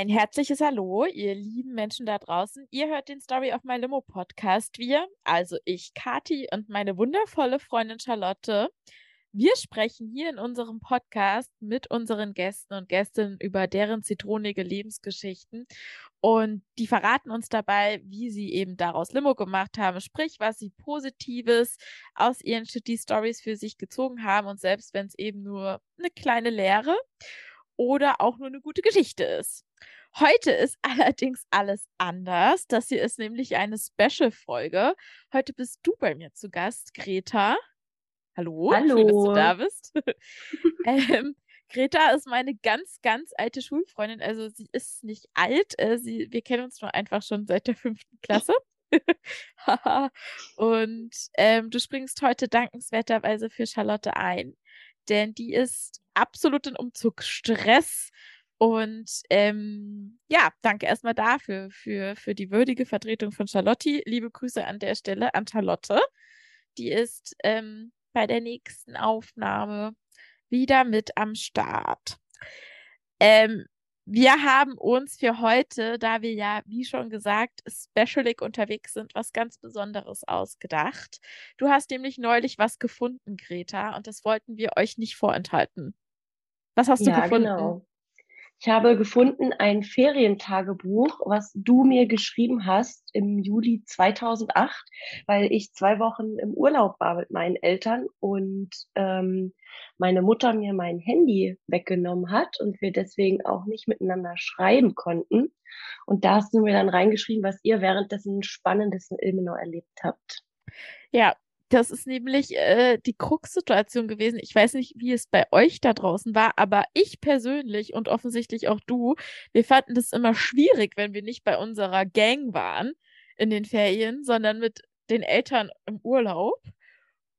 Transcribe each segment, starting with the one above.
Ein herzliches Hallo, ihr lieben Menschen da draußen. Ihr hört den Story of My Limo Podcast. Wir, also ich, Kati und meine wundervolle Freundin Charlotte, wir sprechen hier in unserem Podcast mit unseren Gästen und Gästinnen über deren zitronige Lebensgeschichten. Und die verraten uns dabei, wie sie eben daraus Limo gemacht haben, sprich, was sie Positives aus ihren Shitty Stories für sich gezogen haben und selbst wenn es eben nur eine kleine Lehre oder auch nur eine gute Geschichte ist. Heute ist allerdings alles anders. Das hier ist nämlich eine Special-Folge. Heute bist du bei mir zu Gast, Greta. Hallo, Hallo. schön, dass du da bist. ähm, Greta ist meine ganz, ganz alte Schulfreundin. Also sie ist nicht alt. Äh, sie, wir kennen uns nur einfach schon seit der fünften Klasse. Und ähm, du springst heute dankenswerterweise für Charlotte ein denn die ist absolut in Umzugsstress. Und ähm, ja, danke erstmal dafür, für, für die würdige Vertretung von Charlotte. Liebe Grüße an der Stelle an Charlotte. Die ist ähm, bei der nächsten Aufnahme wieder mit am Start. Ähm, wir haben uns für heute, da wir ja, wie schon gesagt, specialig unterwegs sind, was ganz Besonderes ausgedacht. Du hast nämlich neulich was gefunden, Greta, und das wollten wir euch nicht vorenthalten. Was hast ja, du gefunden? Genau. Ich habe gefunden ein Ferientagebuch, was du mir geschrieben hast im Juli 2008, weil ich zwei Wochen im Urlaub war mit meinen Eltern und ähm, meine Mutter mir mein Handy weggenommen hat und wir deswegen auch nicht miteinander schreiben konnten. Und da hast du mir dann reingeschrieben, was ihr währenddessen Spannendes in Ilmenau erlebt habt. Ja, das ist nämlich äh, die Krux-Situation gewesen. Ich weiß nicht, wie es bei euch da draußen war, aber ich persönlich und offensichtlich auch du, wir fanden das immer schwierig, wenn wir nicht bei unserer Gang waren in den Ferien, sondern mit den Eltern im Urlaub.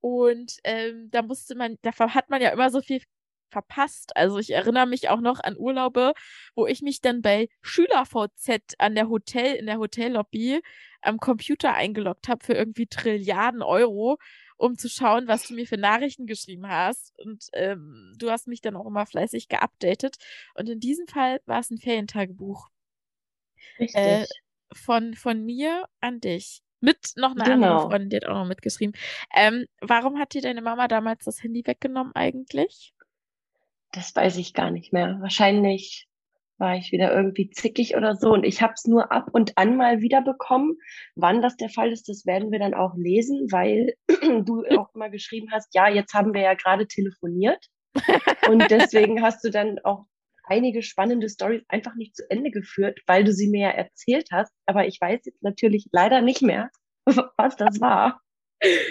Und ähm, da musste man, da hat man ja immer so viel verpasst. Also ich erinnere mich auch noch an Urlaube, wo ich mich dann bei SchülerVZ an der Hotel, in der Hotellobby am Computer eingeloggt habe für irgendwie Trilliarden Euro, um zu schauen, was du mir für Nachrichten geschrieben hast. Und ähm, du hast mich dann auch immer fleißig geupdatet. Und in diesem Fall war es ein Ferientagebuch. Richtig. Äh, von, von mir an dich. Mit noch einer Genau. anderen Freundin, die hat auch noch mitgeschrieben. Ähm, warum hat dir deine Mama damals das Handy weggenommen eigentlich? Das weiß ich gar nicht mehr. Wahrscheinlich war ich wieder irgendwie zickig oder so. Und ich habe es nur ab und an mal wieder bekommen. Wann das der Fall ist, das werden wir dann auch lesen, weil du auch immer geschrieben hast, ja, jetzt haben wir ja gerade telefoniert. Und deswegen hast du dann auch einige spannende Stories einfach nicht zu Ende geführt, weil du sie mir ja erzählt hast. Aber ich weiß jetzt natürlich leider nicht mehr, was das war.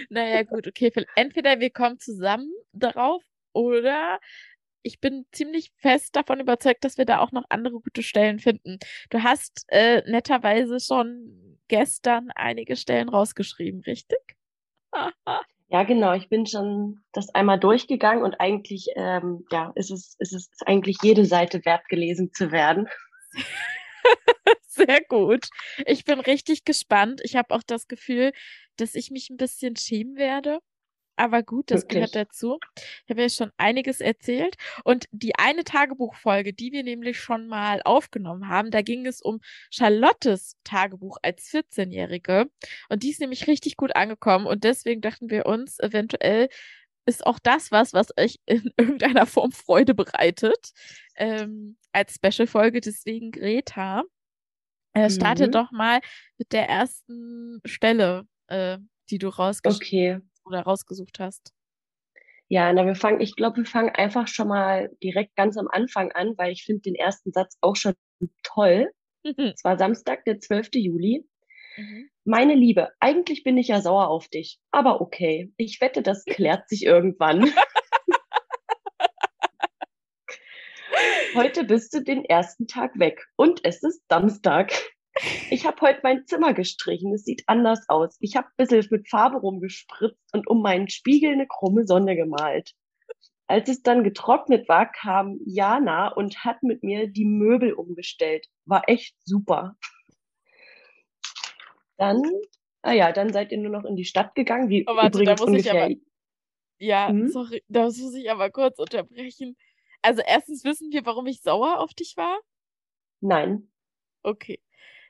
Naja, gut, okay. Entweder wir kommen zusammen darauf oder ich bin ziemlich fest davon überzeugt, dass wir da auch noch andere gute Stellen finden. Du hast äh, netterweise schon gestern einige Stellen rausgeschrieben, richtig? Ja, genau. Ich bin schon das einmal durchgegangen und eigentlich, ähm, ja, ist es, ist es eigentlich jede Seite wert gelesen zu werden. Sehr gut. Ich bin richtig gespannt. Ich habe auch das Gefühl, dass ich mich ein bisschen schämen werde. Aber gut, das Wirklich? gehört dazu. Ich habe ja schon einiges erzählt. Und die eine Tagebuchfolge, die wir nämlich schon mal aufgenommen haben, da ging es um Charlottes Tagebuch als 14-Jährige. Und die ist nämlich richtig gut angekommen. Und deswegen dachten wir uns, eventuell ist auch das was, was euch in irgendeiner Form Freude bereitet. Ähm, als Special-Folge. Deswegen, Greta, äh, starte Mhm. doch mal mit der ersten Stelle, äh, die du rausgesch Okay. Oder rausgesucht hast. Ja, na, wir fangen, ich glaube, wir fangen einfach schon mal direkt ganz am Anfang an, weil ich finde den ersten Satz auch schon toll. Es war Samstag, der 12. Juli. Mhm. Meine Liebe, eigentlich bin ich ja sauer auf dich, aber okay. Ich wette, das klärt sich irgendwann. Heute bist du den ersten Tag weg und es ist Samstag. Ich habe heute mein Zimmer gestrichen. Es sieht anders aus. Ich habe ein bisschen mit Farbe rumgespritzt und um meinen Spiegel eine krumme Sonne gemalt. Als es dann getrocknet war, kam Jana und hat mit mir die Möbel umgestellt. War echt super. Dann, ah ja, dann seid ihr nur noch in die Stadt gegangen, wie Oh, warte, da muss ich aber- Ja, Mhm. sorry, da muss ich aber kurz unterbrechen. Also erstens wissen wir, warum ich sauer auf dich war. Nein. Okay.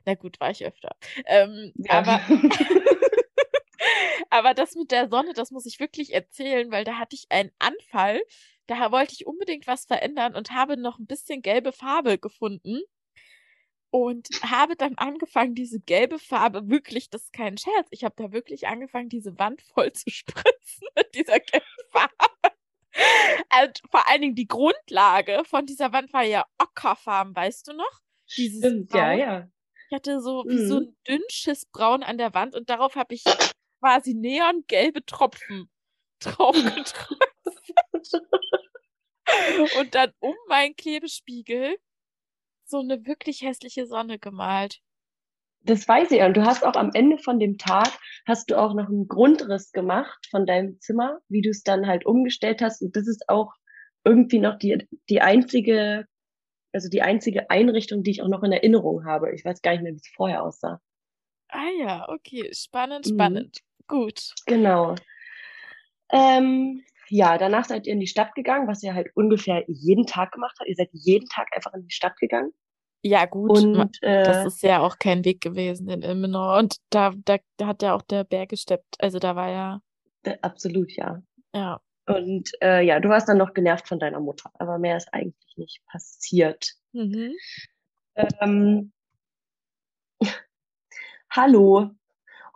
Na gut, war ich öfter. Ähm, Ja. aber, aber das mit der Sonne, das muss ich wirklich erzählen, weil da hatte ich einen Anfall. Da wollte ich unbedingt was verändern und habe noch ein bisschen gelbe Farbe gefunden und habe dann angefangen, diese gelbe Farbe wirklich, das ist kein Scherz, ich habe da wirklich angefangen, diese Wand voll zu spritzen mit dieser gelben Farbe. Und vor allen Dingen die Grundlage von dieser Wand war ja ockerfarben, weißt du noch? Dieses Stimmt, ja, Braun. ja. Ich hatte so wie so Mhm. ein dünnsches Braun an der Wand und darauf habe ich quasi neongelbe Tropfen draufgedrückt. Und dann um meinen Klebespiegel so eine wirklich hässliche Sonne gemalt. Das weiß ich. Und du hast auch am Ende von dem Tag, hast du auch noch einen Grundriss gemacht von deinem Zimmer, wie du es dann halt umgestellt hast. Und das ist auch irgendwie noch die, die einzige, also die einzige Einrichtung, die ich auch noch in Erinnerung habe. Ich weiß gar nicht mehr, wie es vorher aussah. Ah ja, okay, spannend, Mhm. spannend. Gut. Genau. Ähm, ja, danach seid ihr in die Stadt gegangen, was ihr halt ungefähr jeden Tag gemacht habt. Ihr seid jeden Tag einfach in die Stadt gegangen. Ja, gut. Und äh, Das ist ja auch kein Weg gewesen in Ilmenau. Und da, da, da hat ja auch der Berg gesteppt. Also da war ja, absolut, ja. ja. Und äh, ja, du warst dann noch genervt von deiner Mutter, aber mehr ist eigentlich nicht passiert. Mhm. Ähm, hallo,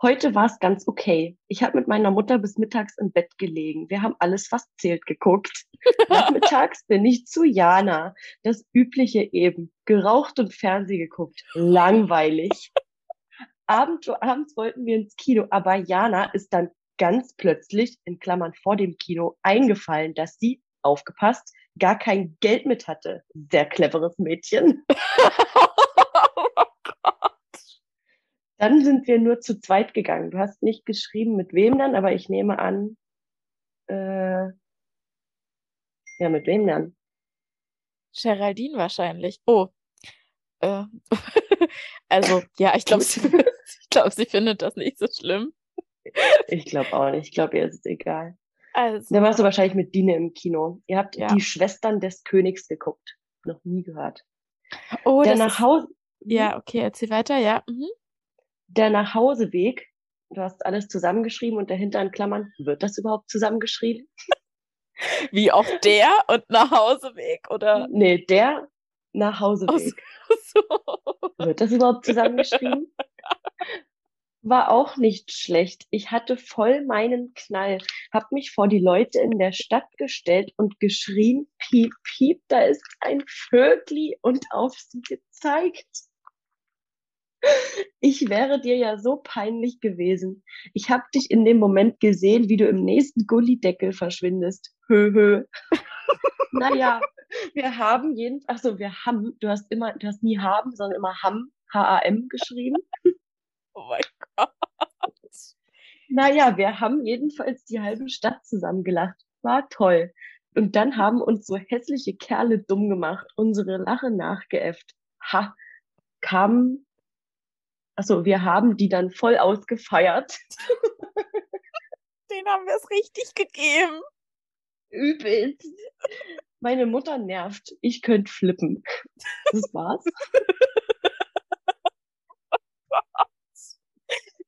heute war es ganz okay. Ich habe mit meiner Mutter bis mittags im Bett gelegen. Wir haben alles fast zählt geguckt. Nachmittags bin ich zu Jana. Das Übliche eben. Geraucht und Fernseh geguckt. Langweilig. Abend, abends wollten wir ins Kino, aber Jana ist dann ganz plötzlich, in Klammern vor dem Kino, eingefallen, dass sie, aufgepasst, gar kein Geld mit hatte. Sehr cleveres Mädchen. Dann sind wir nur zu zweit gegangen. Du hast nicht geschrieben, mit wem dann, aber ich nehme an, äh, ja, mit wem dann? Geraldine wahrscheinlich. Oh. Äh. Also, ja, ich glaube, sie, ich glaub, sie findet das nicht so schlimm. Ich glaube auch nicht. Ich glaube, ihr ist es egal. Also, Dann warst du wahrscheinlich mit Dine im Kino. Ihr habt Ja. die Schwestern des Königs geguckt. Noch nie gehört. oh, der nach Hause, ja, okay, erzähl weiter, ja. Mhm. der Nachhauseweg, du hast alles zusammengeschrieben und dahinter in Klammern, wird das überhaupt zusammengeschrieben? Wie auch der und Nachhauseweg oder Nee, der aus, Nachhauseweg. so. Wird das überhaupt zusammengeschrieben? War auch nicht schlecht. Ich hatte voll meinen Knall, hab mich vor die Leute in der Stadt gestellt und geschrien, piep, piep, da ist ein Vögli und auf sie gezeigt. Ich wäre dir ja so peinlich gewesen. Ich hab dich in dem Moment gesehen, wie du im nächsten Gullideckel verschwindest. Hö, hö. Naja, wir haben jeden, ach so, wir haben, du hast immer, du hast nie haben, sondern immer ham, H-A-M geschrieben. Oh mein Gott. Naja, wir haben jedenfalls die halbe Stadt zusammengelacht. War toll. Und dann haben uns so hässliche Kerle dumm gemacht, unsere Lache nachgeäfft. Ha, kamen, also wir haben die dann voll ausgefeiert. Den haben wir es richtig gegeben. Übelst. Meine Mutter nervt. Ich könnte flippen. Das war's.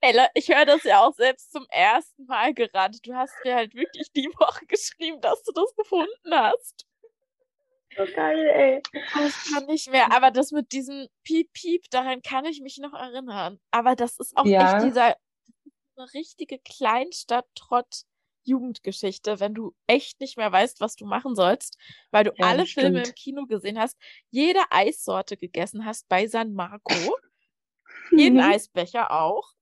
Ella, ich höre das ja auch selbst zum ersten Mal gerade. Du hast mir halt wirklich die Woche geschrieben, dass du das gefunden hast. So geil, ey. Ich kann nicht mehr, aber das mit diesem Piep Piep, daran kann ich mich noch erinnern. Aber das ist auch Ja. echt dieser eine richtige Kleinstadt-Trott Jugendgeschichte, wenn du echt nicht mehr weißt, was du machen sollst, weil du Ja, alle das Filme im stimmt. Kino gesehen hast, jede Eissorte gegessen hast bei San Marco, jeden Mhm. Eisbecher auch.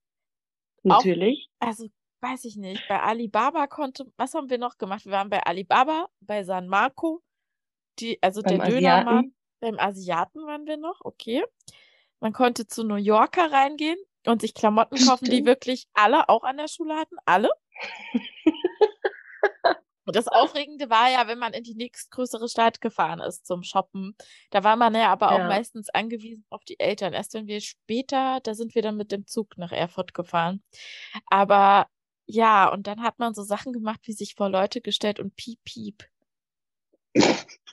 Natürlich. Also, weiß ich nicht. Bei Alibaba konnte, was haben wir noch gemacht? Wir waren bei Alibaba, bei San Marco, die, also Beim der Dönermann, beim Asiaten waren wir noch, okay. Man konnte zu New Yorker reingehen und sich Klamotten kaufen, die Stimmt. wirklich alle auch an der Schule hatten. Alle. Und das Aufregende war ja, wenn man in die nächstgrößere Stadt gefahren ist zum Shoppen. Da war man ja aber auch Ja. meistens angewiesen auf die Eltern. Erst wenn wir später, da sind wir dann mit dem Zug nach Erfurt gefahren. Aber ja, und dann hat man so Sachen gemacht, wie sich vor Leute gestellt und piep, piep.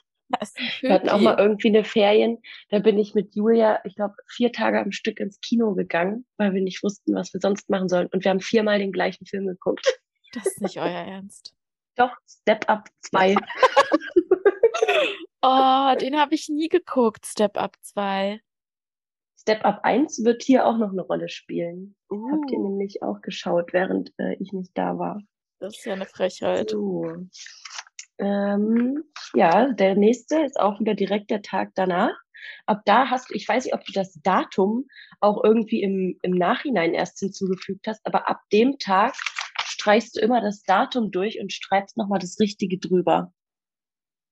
Wir hatten auch mal irgendwie eine Ferien, da bin ich mit Julia, ich glaube, vier Tage am Stück ins Kino gegangen, weil wir nicht wussten, was wir sonst machen sollen. Und wir haben viermal den gleichen Film geguckt. Das ist nicht euer Ernst. Doch, Step Up 2. oh, den habe ich nie geguckt, Step Up 2. Step Up 1 wird hier auch noch eine Rolle spielen. Uh. Habt ihr nämlich auch geschaut, während äh, ich nicht da war. Das ist ja eine Frechheit. So. Ähm, ja, der nächste ist auch wieder direkt der Tag danach. Ab da hast du, ich weiß nicht, ob du das Datum auch irgendwie im, im Nachhinein erst hinzugefügt hast, aber ab dem Tag streichst du immer das Datum durch und schreibst nochmal das Richtige drüber.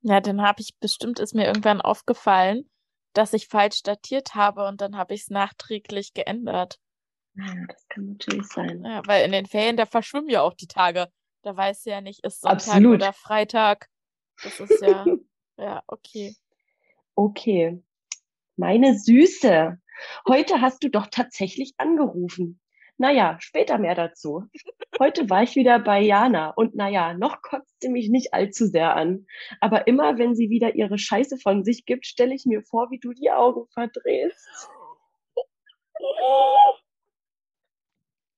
Ja, dann habe ich bestimmt, ist mir irgendwann aufgefallen, dass ich falsch datiert habe und dann habe ich es nachträglich geändert. Ja, das kann natürlich sein. Ja, weil in den Ferien, da verschwimmen ja auch die Tage. Da weißt du ja nicht, ist Sonntag Absolut. oder Freitag. Das ist ja, ja, okay. Okay. Meine Süße, heute hast du doch tatsächlich angerufen. Naja, später mehr dazu. Heute war ich wieder bei Jana und naja, noch kotzt sie mich nicht allzu sehr an. Aber immer, wenn sie wieder ihre Scheiße von sich gibt, stelle ich mir vor, wie du die Augen verdrehst.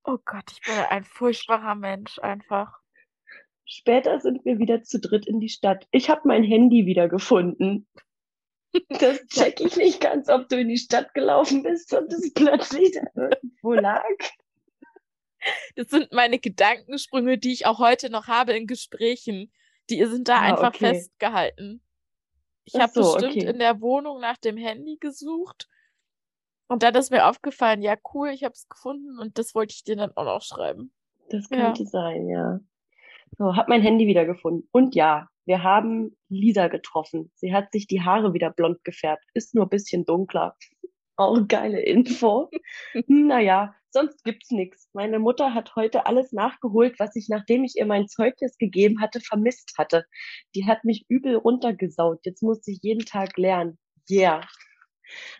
Oh Gott, ich bin ein furchtbarer Mensch einfach. Später sind wir wieder zu dritt in die Stadt. Ich habe mein Handy wieder gefunden. Das check ich nicht ganz, ob du in die Stadt gelaufen bist und es plötzlich da irgendwo lag. Das sind meine Gedankensprünge, die ich auch heute noch habe in Gesprächen. Die sind da ah, einfach okay. festgehalten. Ich habe so, bestimmt okay. in der Wohnung nach dem Handy gesucht. Und dann ist mir aufgefallen, ja cool, ich habe es gefunden und das wollte ich dir dann auch noch schreiben. Das könnte ja. sein, ja. So, hab mein Handy wieder gefunden. Und ja, wir haben Lisa getroffen. Sie hat sich die Haare wieder blond gefärbt. Ist nur ein bisschen dunkler. Auch geile Info. naja, sonst gibt's nichts. Meine Mutter hat heute alles nachgeholt, was ich, nachdem ich ihr mein Zeugnis gegeben hatte, vermisst hatte. Die hat mich übel runtergesaut. Jetzt muss ich jeden Tag lernen. Yeah.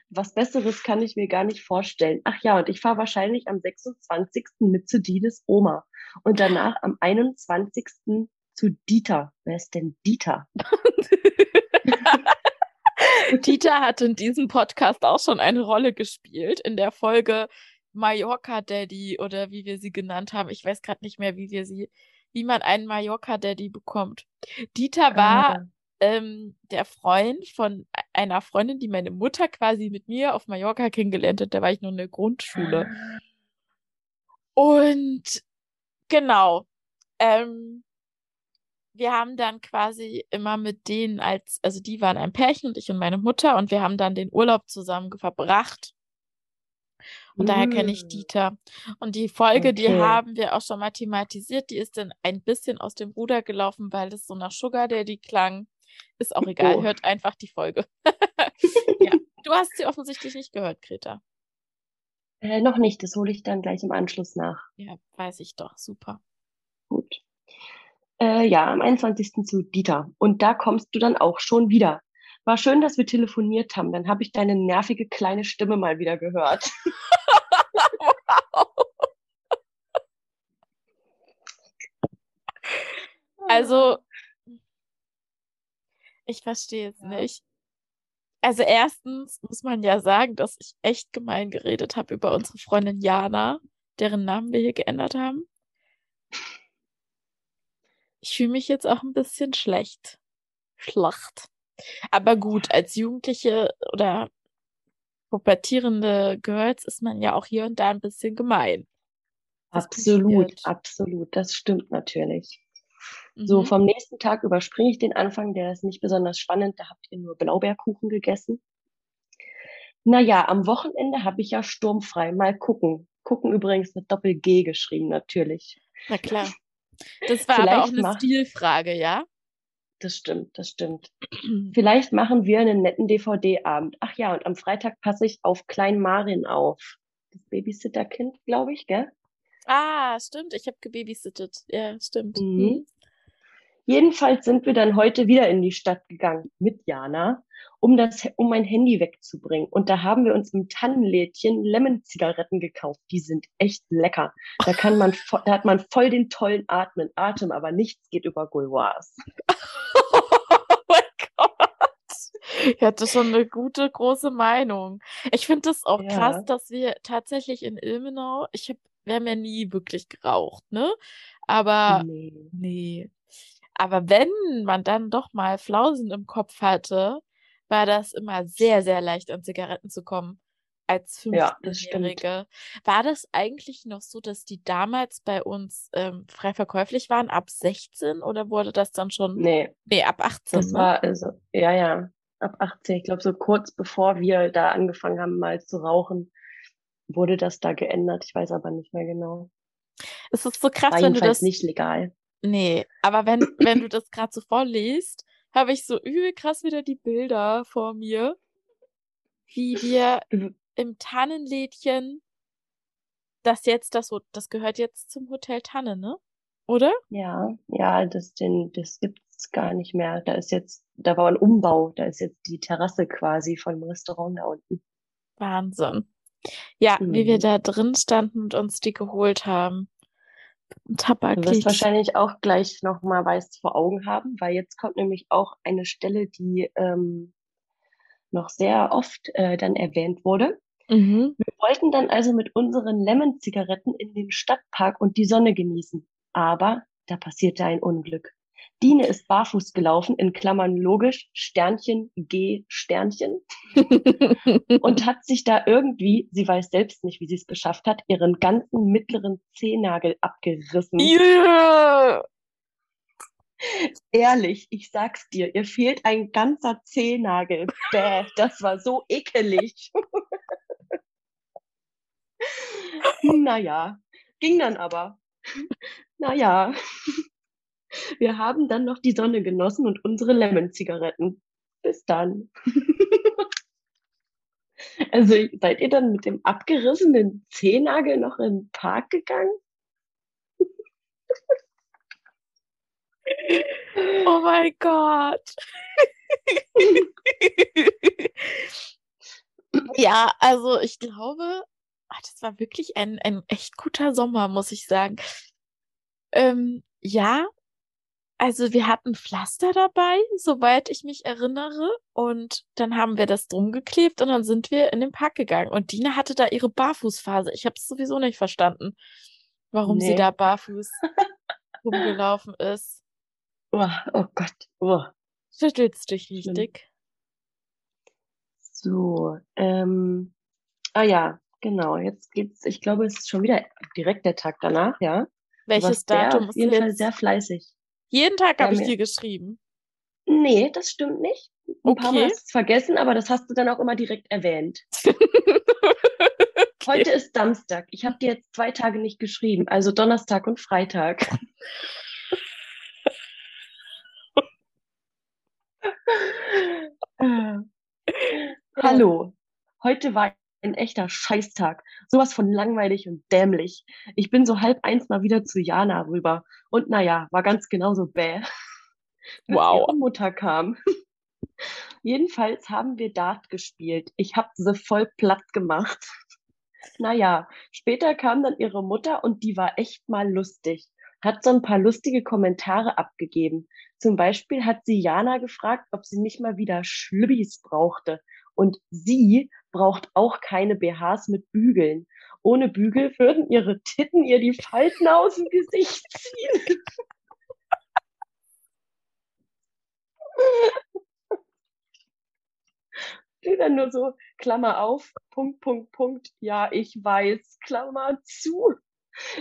Was Besseres kann ich mir gar nicht vorstellen. Ach ja, und ich fahre wahrscheinlich am 26. mit zu Dines Oma und danach am 21. zu Dieter. Wer ist denn Dieter? Dieter hat in diesem Podcast auch schon eine Rolle gespielt in der Folge Mallorca Daddy oder wie wir sie genannt haben. Ich weiß gerade nicht mehr, wie wir sie, wie man einen Mallorca Daddy bekommt. Dieter war ah. ähm, der Freund von e-, einer Freundin, die meine Mutter quasi mit mir auf Mallorca kennengelernt hat. Da war ich noch in der Grundschule. Ah. Und genau. Ähm, wir haben dann quasi immer mit denen als, also die waren ein Pärchen und ich und meine Mutter und wir haben dann den Urlaub zusammen verbracht. Und mm. daher kenne ich mm. Dieter. Und die Folge, okay. die haben wir auch schon mal thematisiert, die ist dann ein bisschen aus dem Ruder gelaufen, weil es so nach Sugar Daddy klang. Ist auch egal, oh. hört einfach die Folge. ja. Du hast sie offensichtlich nicht gehört, Greta. Äh, noch nicht, das hole ich dann gleich im Anschluss nach. Ja, weiß ich doch, super. Äh, ja, am 21. zu Dieter. Und da kommst du dann auch schon wieder. War schön, dass wir telefoniert haben. Dann habe ich deine nervige kleine Stimme mal wieder gehört. wow. Also, ich verstehe es nicht. Also erstens muss man ja sagen, dass ich echt gemein geredet habe über unsere Freundin Jana, deren Namen wir hier geändert haben. Ich fühle mich jetzt auch ein bisschen schlecht. Schlacht. Aber gut, als Jugendliche oder pubertierende Girls ist man ja auch hier und da ein bisschen gemein. Das absolut, passiert. absolut. Das stimmt natürlich. Mhm. So, vom nächsten Tag überspringe ich den Anfang, der ist nicht besonders spannend. Da habt ihr nur Blaubeerkuchen gegessen. Naja, am Wochenende habe ich ja sturmfrei. Mal gucken. Gucken übrigens mit Doppel-G geschrieben, natürlich. Na klar. Das war Vielleicht aber auch eine mach... Stilfrage, ja? Das stimmt, das stimmt. Vielleicht machen wir einen netten DVD-Abend. Ach ja, und am Freitag passe ich auf Klein Marin auf. Das Babysitterkind, glaube ich, gell? Ah, stimmt. Ich habe gebabysittet. Ja, stimmt. Mhm. Mhm. Jedenfalls sind wir dann heute wieder in die Stadt gegangen mit Jana, um das, um mein Handy wegzubringen. Und da haben wir uns im Tannenlädchen Lemon-Zigaretten gekauft. Die sind echt lecker. Da kann man, da hat man voll den tollen Atmen, Atem, aber nichts geht über Gouloirs. oh mein Gott. Ich hatte schon eine gute, große Meinung. Ich finde das auch krass, Ja, dass wir tatsächlich in Ilmenau, ich hab, wir haben ja nie wirklich geraucht, ne? Aber nee. nee. Aber wenn man dann doch mal Flausen im Kopf hatte, war das immer sehr, sehr leicht an Zigaretten zu kommen als Ja, das stimmt. 15-Jährige. War das eigentlich noch so, dass die damals bei uns ähm, frei verkäuflich waren, ab 16 oder wurde das dann schon, Nee, nee, ab 18, das ne? war also, ja, ja, ab 18, ich glaube so kurz bevor wir da angefangen haben mal zu rauchen, wurde das da geändert. Ich weiß aber nicht mehr genau. Es ist so War krass, wenn du das, nicht legal. nee, aber wenn, wenn du das gerade so vorliest, habe ich so übel krass wieder die Bilder vor mir, wie wir im Tannenlädchen, das jetzt, das, das gehört jetzt zum Hotel Tanne, ne? Oder? Ja, ja, das, den, das gibt's gar nicht mehr. Da ist jetzt, da war ein Umbau, da ist jetzt die Terrasse quasi von dem Restaurant da unten. Wahnsinn. Ja, wie wir Mhm. da drin standen und uns die geholt haben. Du wirst wahrscheinlich auch gleich nochmal weiß vor Augen haben, weil jetzt kommt nämlich auch eine Stelle, die ähm, noch sehr oft äh, dann erwähnt wurde. Mhm. Wir wollten dann also mit unseren Lemon-Zigaretten in den Stadtpark und die Sonne genießen. Aber da passierte ein Unglück. Dine ist barfuß gelaufen, in Klammern logisch, Sternchen, G, Sternchen, und hat sich da irgendwie, sie weiß selbst nicht, wie sie es geschafft hat, ihren ganzen mittleren Zehennagel abgerissen. Yeah. Ehrlich, ich sag's dir, ihr fehlt ein ganzer Zehennagel. Bäh, das war so ekelig. Naja, ging dann aber. Naja, wir haben dann noch die Sonne genossen und unsere Lemon-Zigaretten. Bis dann. Also seid ihr dann mit dem abgerissenen Zehennagel noch in den Park gegangen? Oh mein Gott. Ja, also ich glaube, ah, das war wirklich ein, ein echt guter Sommer, muss ich sagen. Ähm, ja, also wir hatten Pflaster dabei, soweit ich mich erinnere. Und dann haben wir das drum geklebt und dann sind wir in den Park gegangen. Und Dina hatte da ihre Barfußphase. Ich habe es sowieso nicht verstanden, warum sie Nee. da barfuß rumgelaufen ist. Oh, oh Gott. Oh. Schüttelst dich richtig? So, ähm, ah ja, genau. Jetzt geht's, ich glaube, es ist schon wieder direkt der Tag danach, ja. Welches Datum auf ist jeden Fall sehr fleißig. Jeden Tag habe ich dir geschrieben. Nee, das stimmt nicht. Ein paar Mal Okay. hast du es vergessen, aber das hast du dann auch immer direkt erwähnt. Heute ist Samstag. Ich habe dir jetzt zwei Tage nicht geschrieben, also Donnerstag und Freitag. Hallo. Heute war ein echter Scheißtag. Sowas von langweilig und dämlich. Ich bin so halb eins mal wieder zu Jana rüber. Und naja, war ganz genauso bäh. Wow. ihre Mutter kam. Jedenfalls haben wir Dart gespielt. Ich hab sie voll platt gemacht. Naja, später kam dann ihre Mutter und die war echt mal lustig. Hat so ein paar lustige Kommentare abgegeben. Zum Beispiel hat sie Jana gefragt, ob sie nicht mal wieder Schlübbis brauchte. Und sie braucht auch keine BHs mit Bügeln. Ohne Bügel würden ihre Titten ihr die Falten aus dem Gesicht ziehen. steht dann nur so, Klammer auf, Punkt, Punkt, Punkt, ja, ich weiß, Klammer zu.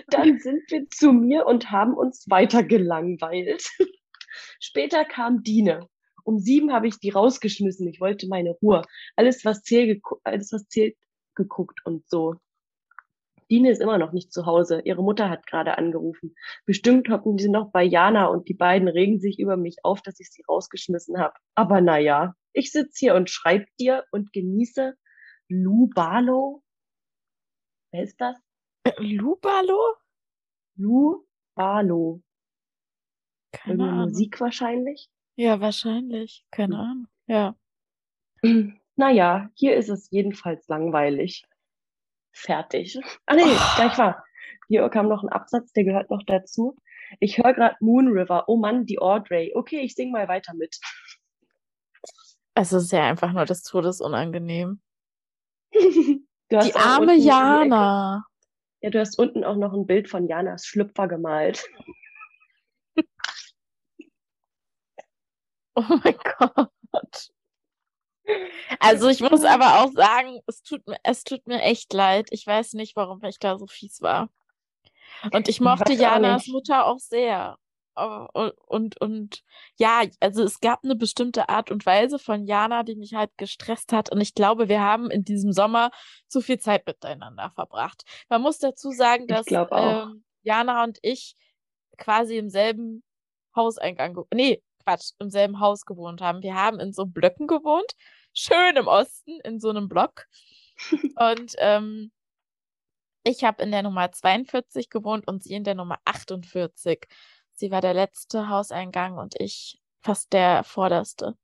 Dann sind wir zu mir und haben uns weiter gelangweilt. Später kam Dine. Um sieben habe ich die rausgeschmissen. Ich wollte meine Ruhe. Alles, was zählt, alles, was zählt, geguckt und so. Dine ist immer noch nicht zu Hause. Ihre Mutter hat gerade angerufen. Bestimmt hocken sie noch bei Jana und die beiden regen sich über mich auf, dass ich sie rausgeschmissen habe. Aber naja, ich sitze hier und schreib dir und genieße Lou Barlow. Wer ist das? Äh, Lubalo? Lou Barlow. Keine Ahnung. Musik wahrscheinlich. Ja, wahrscheinlich. Keine Hm. Ahnung. Ja. Naja, hier ist es jedenfalls langweilig. Fertig. Ah nee, Oh. gleich war. Hier kam noch ein Absatz, der gehört noch dazu. Ich höre gerade Moon River. Oh Mann, die Audrey. Okay, ich sing mal weiter mit. Es ist ja einfach nur des Todes unangenehm. Du hast Die arme Jana. Ja, du hast unten auch noch ein Bild von Janas Schlüpfer gemalt. Oh mein Gott. Also ich muss aber auch sagen, es tut mir, es tut mir echt leid. Ich weiß nicht, warum ich da so fies war. Und ich mochte Janas. Mutter auch sehr. Und, und, und ja, also es gab eine bestimmte Art und Weise von Jana, die mich halt gestresst hat. Und ich glaube, wir haben in diesem Sommer zu viel Zeit miteinander verbracht. Man muss dazu sagen, dass ähm, Jana und ich quasi im selben Hauseingang, nee, Quatsch, im selben Haus gewohnt haben. Wir haben in so Blöcken gewohnt, schön im Osten, in so einem Block. Und ähm, ich habe in der Nummer 42 gewohnt und sie in der Nummer 48. Sie war der letzte Hauseingang und ich fast der vorderste.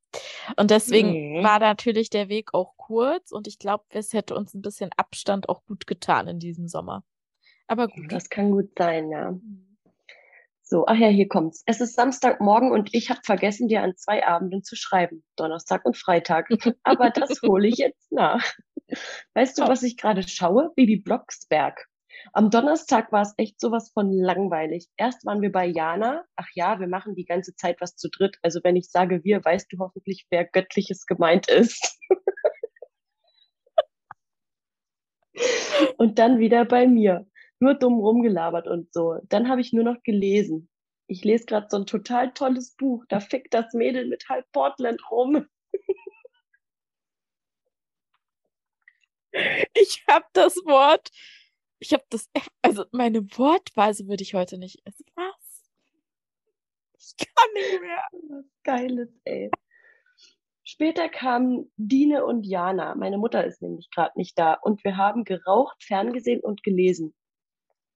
Und deswegen Mhm. war natürlich der Weg auch kurz und ich glaube, es hätte uns ein bisschen Abstand auch gut getan in diesem Sommer. Aber gut. Das kann gut sein, ja. So, ach ja, hier kommt's. Es ist Samstagmorgen und ich habe vergessen, dir an zwei Abenden zu schreiben. Donnerstag und Freitag. Aber das hole ich jetzt nach. Weißt du, was ich gerade schaue? Baby Blocksberg. Am Donnerstag war es echt sowas von langweilig. Erst waren wir bei Jana. Ach ja, wir machen die ganze Zeit was zu dritt. Also wenn ich sage wir, weißt du hoffentlich, wer göttliches gemeint ist. und dann wieder bei mir. Nur dumm rumgelabert und so. Dann habe ich nur noch gelesen. Ich lese gerade so ein total tolles Buch. Da fickt das Mädel mit halb Portland rum. Ich habe das Wort, ich habe das, also meine Wortweise würde ich heute nicht. Was? Ich kann nicht mehr. Was Geiles, ey. Später kamen Dine und Jana. Meine Mutter ist nämlich gerade nicht da. Und wir haben geraucht, ferngesehen und gelesen.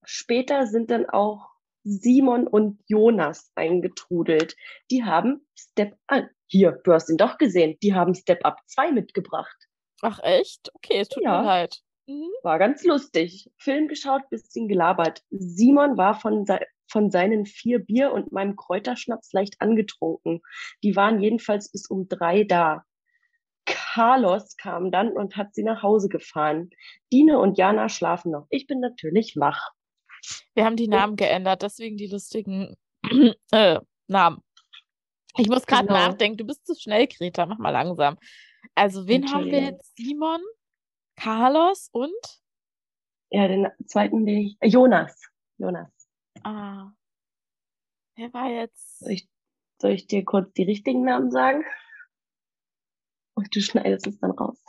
Später sind dann auch Simon und Jonas eingetrudelt. Die haben Step an. Hier, du hast ihn doch gesehen. Die haben Step Up 2 mitgebracht. Ach echt? Okay, es tut Ja. mir leid. Mhm. War ganz lustig. Film geschaut, bisschen gelabert. Simon war von, se von seinen vier Bier und meinem Kräuterschnaps leicht angetrunken. Die waren jedenfalls bis um drei da. Carlos kam dann und hat sie nach Hause gefahren. Dine und Jana schlafen noch. Ich bin natürlich wach. Wir haben die Namen geändert, deswegen die lustigen äh, Namen. Ich muss gerade Genau. nachdenken. Du bist zu schnell, Greta. Mach mal langsam. Also, wen haben wir jetzt? Simon, Carlos und? Ja, den zweiten, den ich, äh, Jonas. Jonas. Ah, wer war jetzt? Soll ich, soll ich dir kurz die richtigen Namen sagen? Und du schneidest es dann raus.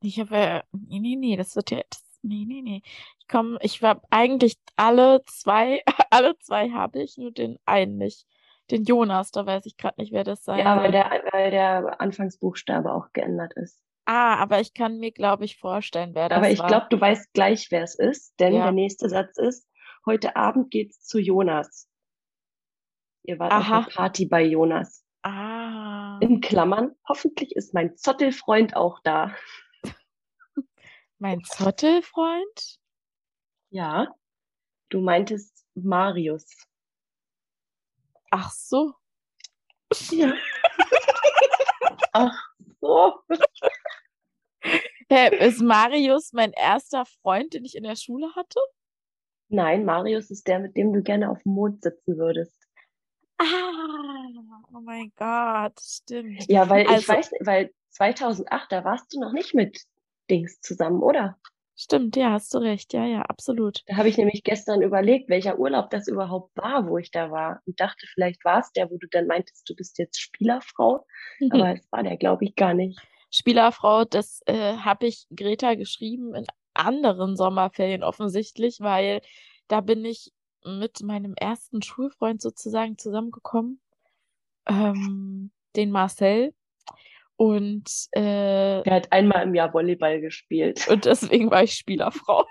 Ich habe, äh, nee, nee, nee, das wird ja, das, nee, nee, nee. Ich komme, ich war eigentlich alle zwei, alle zwei habe ich, nur den einen nicht. Den Jonas, da weiß ich gerade nicht, wer das sein Ja, weil der, weil der Anfangsbuchstabe auch geändert ist. Ah, aber ich kann mir, glaube ich, vorstellen, wer das Aber ich glaube, du weißt gleich, wer es ist, denn Ja. der nächste Satz ist, heute Abend geht's zu Jonas. Ihr wart auf Aha. der Party bei Jonas. Ah, In Klammern, hoffentlich ist mein Zottelfreund auch da. Mein Zottelfreund? Ja, du meintest Marius. Ach so. Ja. Ach so. Hä, ist Marius mein erster Freund, den ich in der Schule hatte? Nein, Marius ist der, mit dem du gerne auf dem Mond sitzen würdest. Ah, oh mein Gott, stimmt. Ja, weil ich Also- weiß, weil 2008, da warst du noch nicht mit Dings zusammen, oder? Stimmt, ja, hast du recht. Ja, ja, absolut. Da habe ich nämlich gestern überlegt, welcher Urlaub das überhaupt war, wo ich da war. Und dachte, vielleicht war es der, wo du dann meintest, du bist jetzt Spielerfrau. Aber es war der, glaube ich, gar nicht. Spielerfrau, das äh, habe ich Greta geschrieben in anderen Sommerferien offensichtlich, weil da bin ich mit meinem ersten Schulfreund sozusagen zusammengekommen, ähm, den Marcel. Und, äh, Der hat einmal im Jahr Volleyball gespielt. und deswegen war ich Spielerfrau.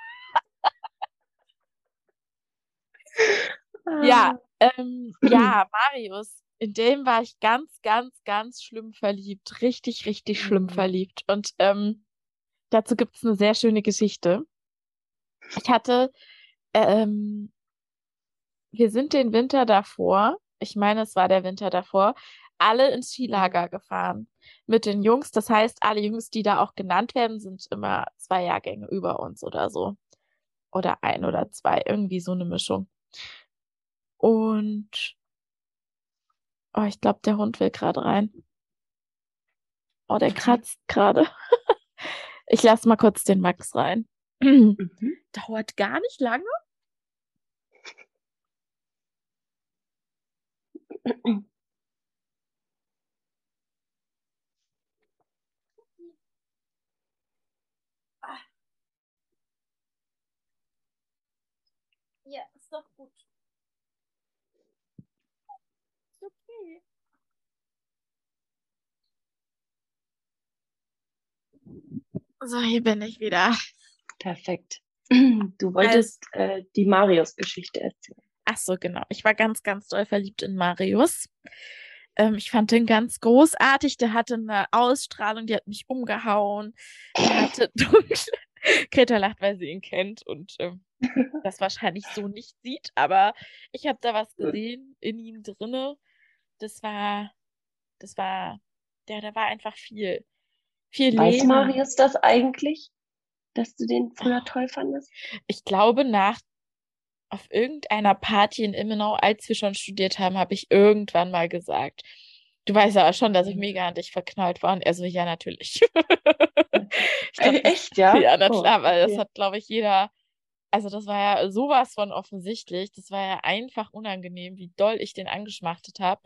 Ja, ähm, ja, Marius, in dem war ich ganz, ganz, ganz schlimm verliebt. Richtig, richtig schlimm Mhm. verliebt. Und ähm, dazu gibt es eine sehr schöne Geschichte. Ich hatte, ähm, wir sind den Winter davor ich meine, es war der Winter davor, alle ins Skilager gefahren mit den Jungs. Das heißt, alle Jungs, die da auch genannt werden, sind immer zwei Jahrgänge über uns oder so. Oder ein oder zwei, irgendwie so eine Mischung. Und oh, ich glaube, der Hund will gerade rein. Oh, der kratzt gerade. ich lasse mal kurz den Max rein. Mhm. Dauert gar nicht lange. Ja, ist doch gut. Ist okay. So, hier bin ich wieder. Perfekt. Du wolltest also, äh, die Marius-Geschichte erzählen. Ach so, genau. Ich war ganz, ganz doll verliebt in Marius. Ähm, ich fand den ganz großartig. Der hatte eine Ausstrahlung, die hat mich umgehauen. Der hatte dunkle. Greta lacht, weil sie ihn kennt und ähm, das wahrscheinlich so nicht sieht. Aber ich habe da was gesehen in ihm drinne. Das war, das war, der, da war einfach viel, viel Weiß Leben. Marius das eigentlich, dass du den früher toll fandest? Ich glaube, nach auf irgendeiner Party in Immenau, als wir schon studiert haben, habe ich irgendwann mal gesagt, du weißt ja schon, dass ich mhm. mega an dich verknallt war. Und er so, ja, natürlich. glaub, Echt, ja? Ja, na klar, oh, weil das hat, glaube ich, jeder, also das war ja sowas von offensichtlich. Das war ja einfach unangenehm, wie doll ich den angeschmachtet habe.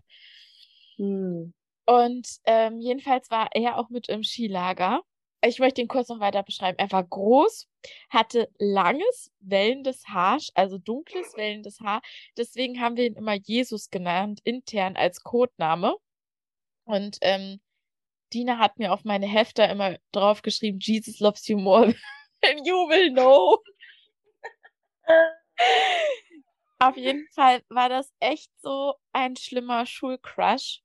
Hm. Und ähm, jedenfalls war er auch mit im Skilager. Ich möchte ihn kurz noch weiter beschreiben. Er war groß, hatte langes, wellendes Haar, also dunkles, wellendes Haar. Deswegen haben wir ihn immer Jesus genannt, intern als Codename. Und ähm, Dina hat mir auf meine Hefter immer draufgeschrieben, Jesus loves you more than you will know. auf jeden Fall war das echt so ein schlimmer Schulcrush.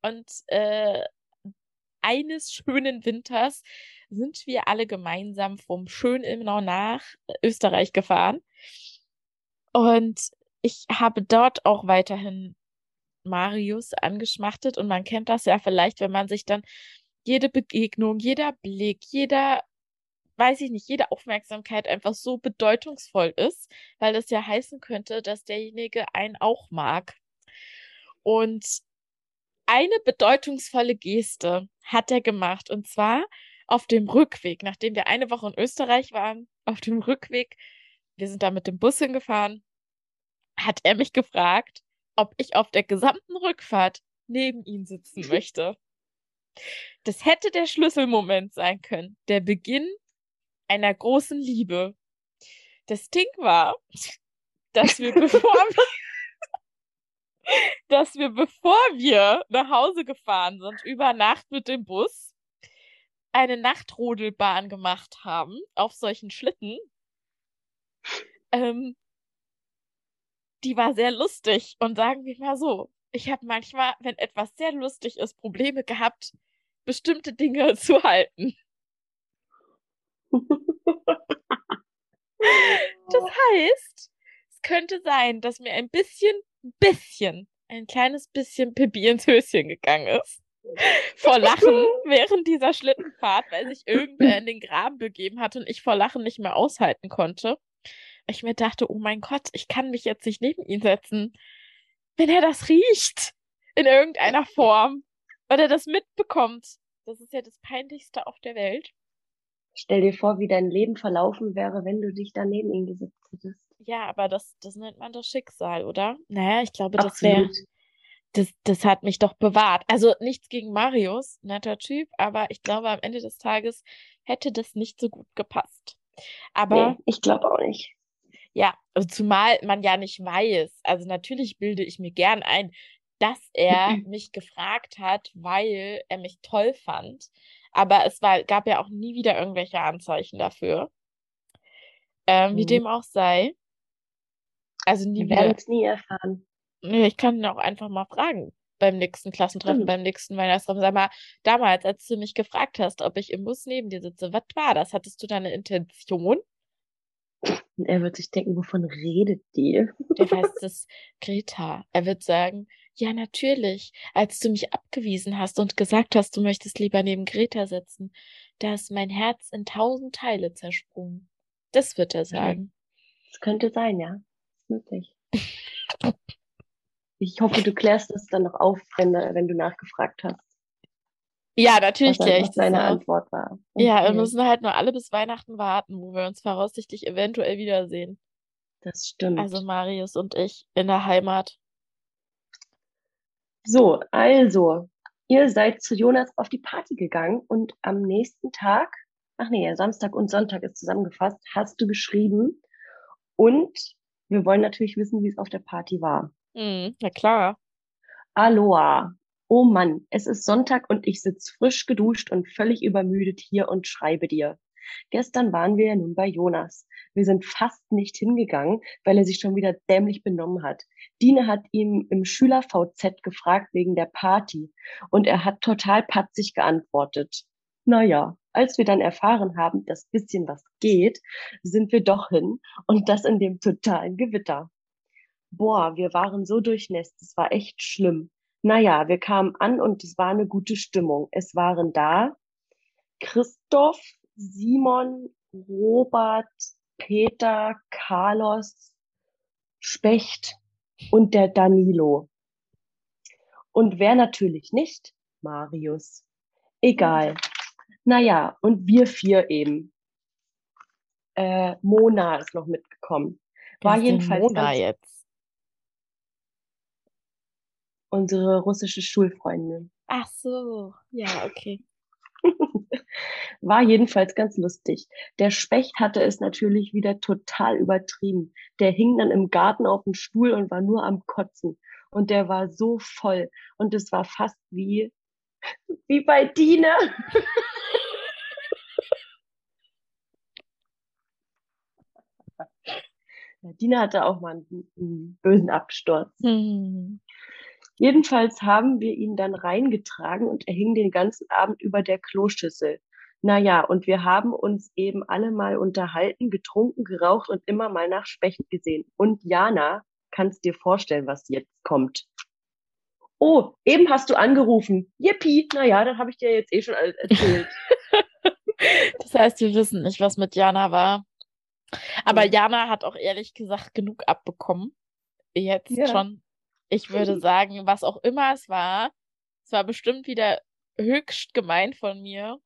Und äh, eines schönen Winters sind wir alle gemeinsam vom Schönilmenau nach Österreich gefahren. Und ich habe dort auch weiterhin Marius angeschmachtet und man kennt das ja vielleicht, wenn man sich dann jede Begegnung, jeder Blick, jeder, weiß ich nicht, jede Aufmerksamkeit einfach so bedeutungsvoll ist, weil das ja heißen könnte, dass derjenige einen auch mag. Und eine bedeutungsvolle Geste hat er gemacht und zwar auf dem Rückweg, nachdem wir eine Woche in Österreich waren, auf dem Rückweg, wir sind da mit dem Bus hingefahren, hat er mich gefragt, ob ich auf der gesamten Rückfahrt neben ihm sitzen möchte. Das hätte der Schlüsselmoment sein können, der Beginn einer großen Liebe. Das Ding war, dass wir bevor wir, dass wir bevor wir nach Hause gefahren sind, über Nacht mit dem Bus, eine Nachtrodelbahn gemacht haben auf solchen Schlitten. Ähm, die war sehr lustig. Und sagen wir mal so, ich habe manchmal, wenn etwas sehr lustig ist, Probleme gehabt, bestimmte Dinge zu halten. das heißt, es könnte sein, dass mir ein bisschen, ein bisschen, ein kleines bisschen Pippi ins Höschen gegangen ist. Vor Lachen während dieser Schlittenfahrt, weil sich irgendwer in den Graben begeben hat und ich vor Lachen nicht mehr aushalten konnte ich mir dachte, oh mein Gott, ich kann mich jetzt nicht neben ihn setzen. Wenn er das riecht, in irgendeiner Form, oder das mitbekommt, das ist ja das Peinlichste auf der Welt. Stell dir vor, wie dein Leben verlaufen wäre, wenn du dich da neben ihn gesetzt hättest. Ja, aber das, das nennt man doch Schicksal, oder? Naja, ich glaube, das wäre. Das, das hat mich doch bewahrt. Also nichts gegen Marius, netter Typ, aber ich glaube, am Ende des Tages hätte das nicht so gut gepasst. Aber. Nee, ich glaube auch nicht. Ja, also zumal man ja nicht weiß. Also natürlich bilde ich mir gern ein, dass er mich gefragt hat, weil er mich toll fand. Aber es war, gab ja auch nie wieder irgendwelche Anzeichen dafür. Ähm, mhm. Wie dem auch sei. Also nie Wir werden es nie erfahren. Ich kann ihn auch einfach mal fragen beim nächsten Klassentreffen, mhm. beim nächsten Weihnachtstreffen. Sag mal, damals, als du mich gefragt hast, ob ich im Bus neben dir sitze, was war das? Hattest du da eine Intention? Und er wird sich denken, wovon redet die? Der heißt es Greta. Er wird sagen, Ja, natürlich. Als du mich abgewiesen hast und gesagt hast, du möchtest lieber neben Greta sitzen, da ist mein Herz in tausend Teile zersprungen. Das wird er sagen. Das könnte sein, ja. Das ist möglich. Ich hoffe, du klärst es dann noch auf, wenn, wenn du nachgefragt hast. Ja, natürlich kläre ich das deine auf. Antwort war. Ja, wir Okay, müssen halt nur alle bis Weihnachten warten, wo wir uns voraussichtlich eventuell wiedersehen. das stimmt. Also Marius und ich in der Heimat. So, also, ihr seid zu Jonas auf die Party gegangen und am nächsten Tag, ach nee, ja, Samstag und Sonntag ist zusammengefasst, hast du geschrieben und wir wollen natürlich wissen, wie es auf der Party war. Hm, na klar. Aloha. Oh Mann, es ist Sonntag und ich sitz frisch geduscht und völlig übermüdet hier und schreibe dir. Gestern waren wir ja nun bei Jonas. Wir sind fast nicht hingegangen, weil er sich schon wieder dämlich benommen hat. Dine hat ihm im Schüler-VZ gefragt wegen der Party und er hat total patzig geantwortet. Naja, als wir dann erfahren haben, dass bisschen was geht, sind wir doch hin und das in dem totalen Gewitter. Boah, wir waren so durchnässt, es war echt schlimm. Naja, wir kamen an und es war eine gute Stimmung. Es waren da Christoph, Simon, Robert, Peter, Carlos, Specht und der Danilo. Und wer natürlich nicht? Marius. Egal. Naja, und wir vier eben. Äh, Mona ist noch mitgekommen. War jedenfalls Mona ganz jetzt? Unsere russische Schulfreundin. Ach so, ja, okay. War jedenfalls ganz lustig. Der Specht hatte es natürlich wieder total übertrieben. Der hing dann im Garten auf dem Stuhl und war nur am Kotzen. Und der war so voll. Und es war fast wie, wie bei Dine. Ja, Dina hatte auch mal einen, einen bösen Absturz. Hm. Jedenfalls haben wir ihn dann reingetragen und er hing den ganzen Abend über der Kloschüssel. Naja, und wir haben uns eben alle mal unterhalten, getrunken, geraucht und immer mal nach Specht gesehen. Und Jana, kannst dir vorstellen, was jetzt kommt. Oh, eben hast du angerufen. Yippie. Naja, dann habe ich dir jetzt eh schon alles erzählt. Das heißt, wir wissen nicht, was mit Jana war. Aber. Jana hat auch ehrlich gesagt genug abbekommen. Jetzt Ja. schon. Ich würde sagen, was auch immer es war, es war bestimmt wieder höchst gemein von mir,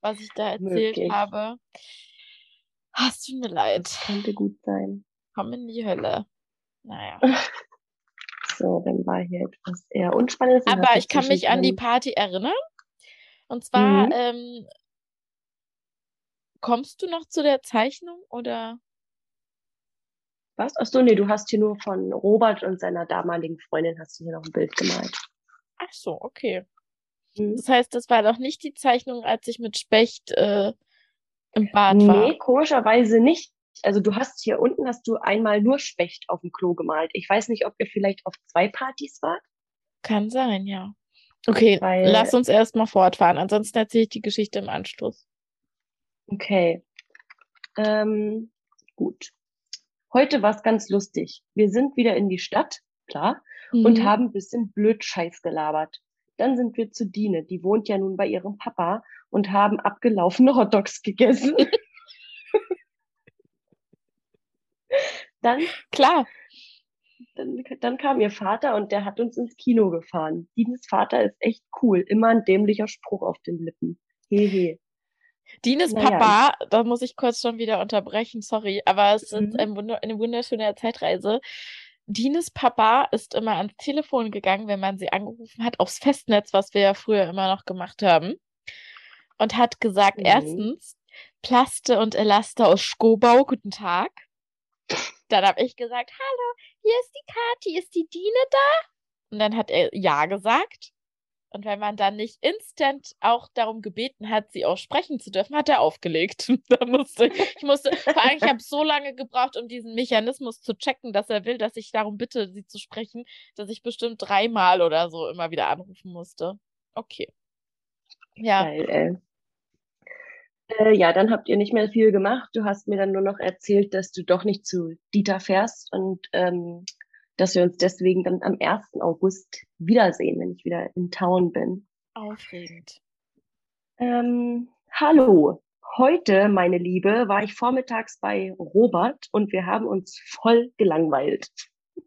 was ich da erzählt Möglich. habe. Ah, Es tut mir leid. Könnte gut sein. Komm in die Hölle. Naja. So, dann war hier etwas eher Unspannendes. Aber hast du ich kann mich an die Party erinnern. Und zwar, Mhm. ähm, kommst du noch zu der Zeichnung oder? Was? Ach so, nee, du hast hier nur von Robert und seiner damaligen Freundin hast du hier noch ein Bild gemalt. Ach so, okay. Mhm. Das heißt, das war doch nicht die Zeichnung, als ich mit Specht äh, im Bad war. Nee, komischerweise nicht. Also du hast hier unten hast du einmal nur Specht auf dem Klo gemalt. Ich weiß nicht, ob ihr vielleicht auf zwei Partys wart. Kann sein, ja. Okay, Weil- lass uns erstmal fortfahren. Ansonsten erzähle ich die Geschichte im Anschluss. Okay. Ähm, gut. Heute war es ganz lustig. Wir sind wieder in die Stadt, klar, und Mhm. haben ein bisschen blöd Scheiß gelabert. Dann sind wir zu Dine, die wohnt ja nun bei ihrem Papa und haben abgelaufene Hotdogs gegessen. Dann Klar. dann, dann kam ihr Vater und der hat uns ins Kino gefahren. Dines Vater ist echt cool. Immer ein dämlicher Spruch auf den Lippen. Hehe. Dines Naja, Papa, da muss ich kurz schon wieder unterbrechen, sorry, aber es ist Mhm. ein Wunder, eine wunderschöne Zeitreise. Dines Papa ist immer ans Telefon gegangen, wenn man sie angerufen hat, aufs Festnetz, was wir ja früher immer noch gemacht haben, und hat gesagt, Mhm. erstens, Plaste und Elaste aus Skobau, guten Tag. Dann habe ich gesagt, hallo, hier ist die Kathi, ist die Dine da? Und dann hat er ja gesagt. Und wenn man dann nicht instant auch darum gebeten hat, sie auch sprechen zu dürfen, hat er aufgelegt. da musste ich musste, vor allem, ich habe so lange gebraucht, um diesen Mechanismus zu checken, dass er will, dass ich darum bitte, sie zu sprechen, dass ich bestimmt dreimal oder so immer wieder anrufen musste. Okay. Ja, Geil. Äh, ja, dann habt ihr nicht mehr viel gemacht. Du hast mir dann nur noch erzählt, dass du doch nicht zu Dieter fährst und ähm, dass wir uns deswegen dann am 1. August wiedersehen, wenn ich wieder in Town bin. Aufregend. Ähm, hallo. Heute, meine Liebe, war ich vormittags bei Robert und wir haben uns voll gelangweilt.